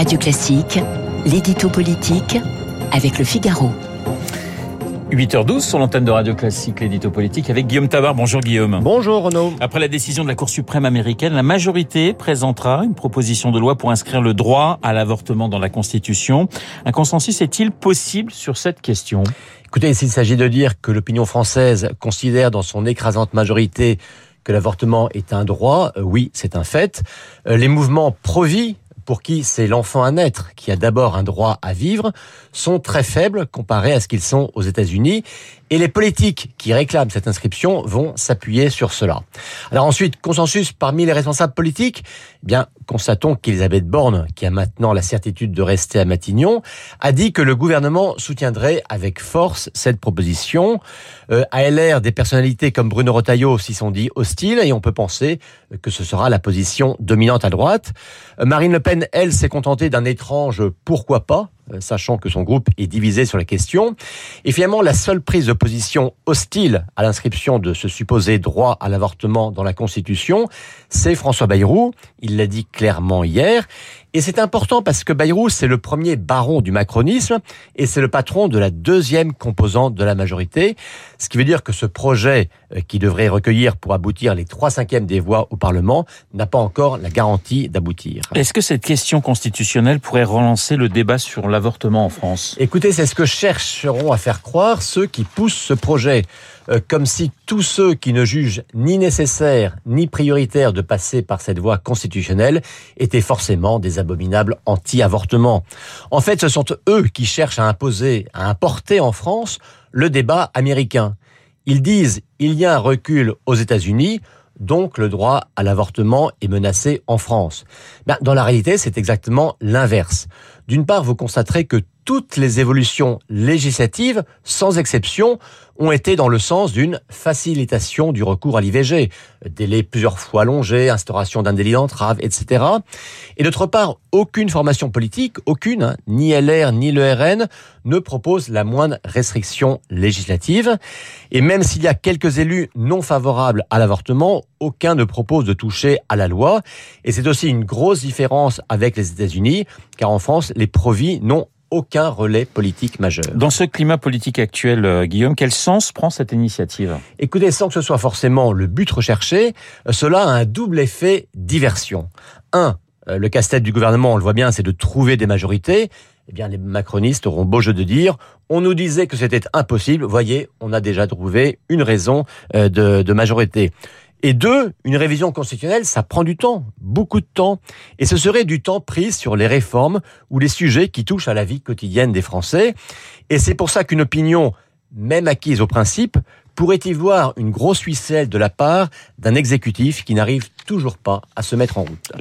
Radio Classique, l'édito politique avec le Figaro. 8h12 sur l'antenne de Radio Classique, l'édito politique avec Guillaume Tabar. Bonjour Guillaume. Bonjour Renaud. Après la décision de la Cour suprême américaine, la majorité présentera une proposition de loi pour inscrire le droit à l'avortement dans la Constitution. Un consensus est-il possible sur cette question? Écoutez, s'il s'agit de dire que l'opinion française considère dans son écrasante majorité que l'avortement est un droit, euh, oui, c'est un fait. Euh, les mouvements pro-vie pour qui c'est l'enfant à naître qui a d'abord un droit à vivre, sont très faibles comparés à ce qu'ils sont aux États-Unis. Et les politiques qui réclament cette inscription vont s'appuyer sur cela. Alors ensuite, consensus parmi les responsables politiques? Eh Bien, constatons qu'Elisabeth Borne, qui a maintenant la certitude de rester à Matignon, a dit que le gouvernement soutiendrait avec force cette proposition. Euh, à LR, des personnalités comme Bruno Retailleau s'y sont dit hostiles et on peut penser que ce sera la position dominante à droite. Euh, Marine elle, s'est contentée d'un étrange pourquoi pas sachant que son groupe est divisé sur la question. Et finalement, la seule prise de position hostile à l'inscription de ce supposé droit à l'avortement dans la Constitution, c'est François Bayrou. Il l'a dit clairement hier. Et c'est important parce que Bayrou, c'est le premier baron du macronisme et c'est le patron de la deuxième composante de la majorité. Ce qui veut dire que ce projet euh, qui devrait recueillir pour aboutir les trois cinquièmes des voix au Parlement n'a pas encore la garantie d'aboutir. Est-ce que cette question constitutionnelle pourrait relancer le débat sur Écoutez, c'est ce que chercheront à faire croire ceux qui poussent ce projet. Euh, comme si tous ceux qui ne jugent ni nécessaire ni prioritaire de passer par cette voie constitutionnelle étaient forcément des abominables anti-avortement. En fait, ce sont eux qui cherchent à imposer, à importer en France le débat américain. Ils disent il y a un recul aux États-Unis, donc le droit à l'avortement est menacé en France. Ben, dans la réalité, c'est exactement l'inverse. D'une part, vous constaterez que toutes les évolutions législatives, sans exception, ont été dans le sens d'une facilitation du recours à l'IVG. Délai plusieurs fois allongé, instauration d'un délit d'entrave, etc. Et d'autre part, aucune formation politique, aucune, hein, ni LR ni le RN, ne propose la moindre restriction législative. Et même s'il y a quelques élus non favorables à l'avortement, aucun ne propose de toucher à la loi. Et c'est aussi une grosse différence avec les États-Unis, car en France, les provis n'ont aucun relais politique majeur. Dans ce climat politique actuel, euh, Guillaume, quel sens prend cette initiative? Écoutez, sans que ce soit forcément le but recherché, euh, cela a un double effet diversion. Un, euh, le casse-tête du gouvernement, on le voit bien, c'est de trouver des majorités. Eh bien, les macronistes auront beau jeu de dire, on nous disait que c'était impossible, voyez, on a déjà trouvé une raison de, de majorité. Et deux, une révision constitutionnelle, ça prend du temps, beaucoup de temps. Et ce serait du temps pris sur les réformes ou les sujets qui touchent à la vie quotidienne des Français. Et c'est pour ça qu'une opinion, même acquise au principe, pourrait y voir une grosse huisselle de la part d'un exécutif qui n'arrive toujours pas à se mettre en route.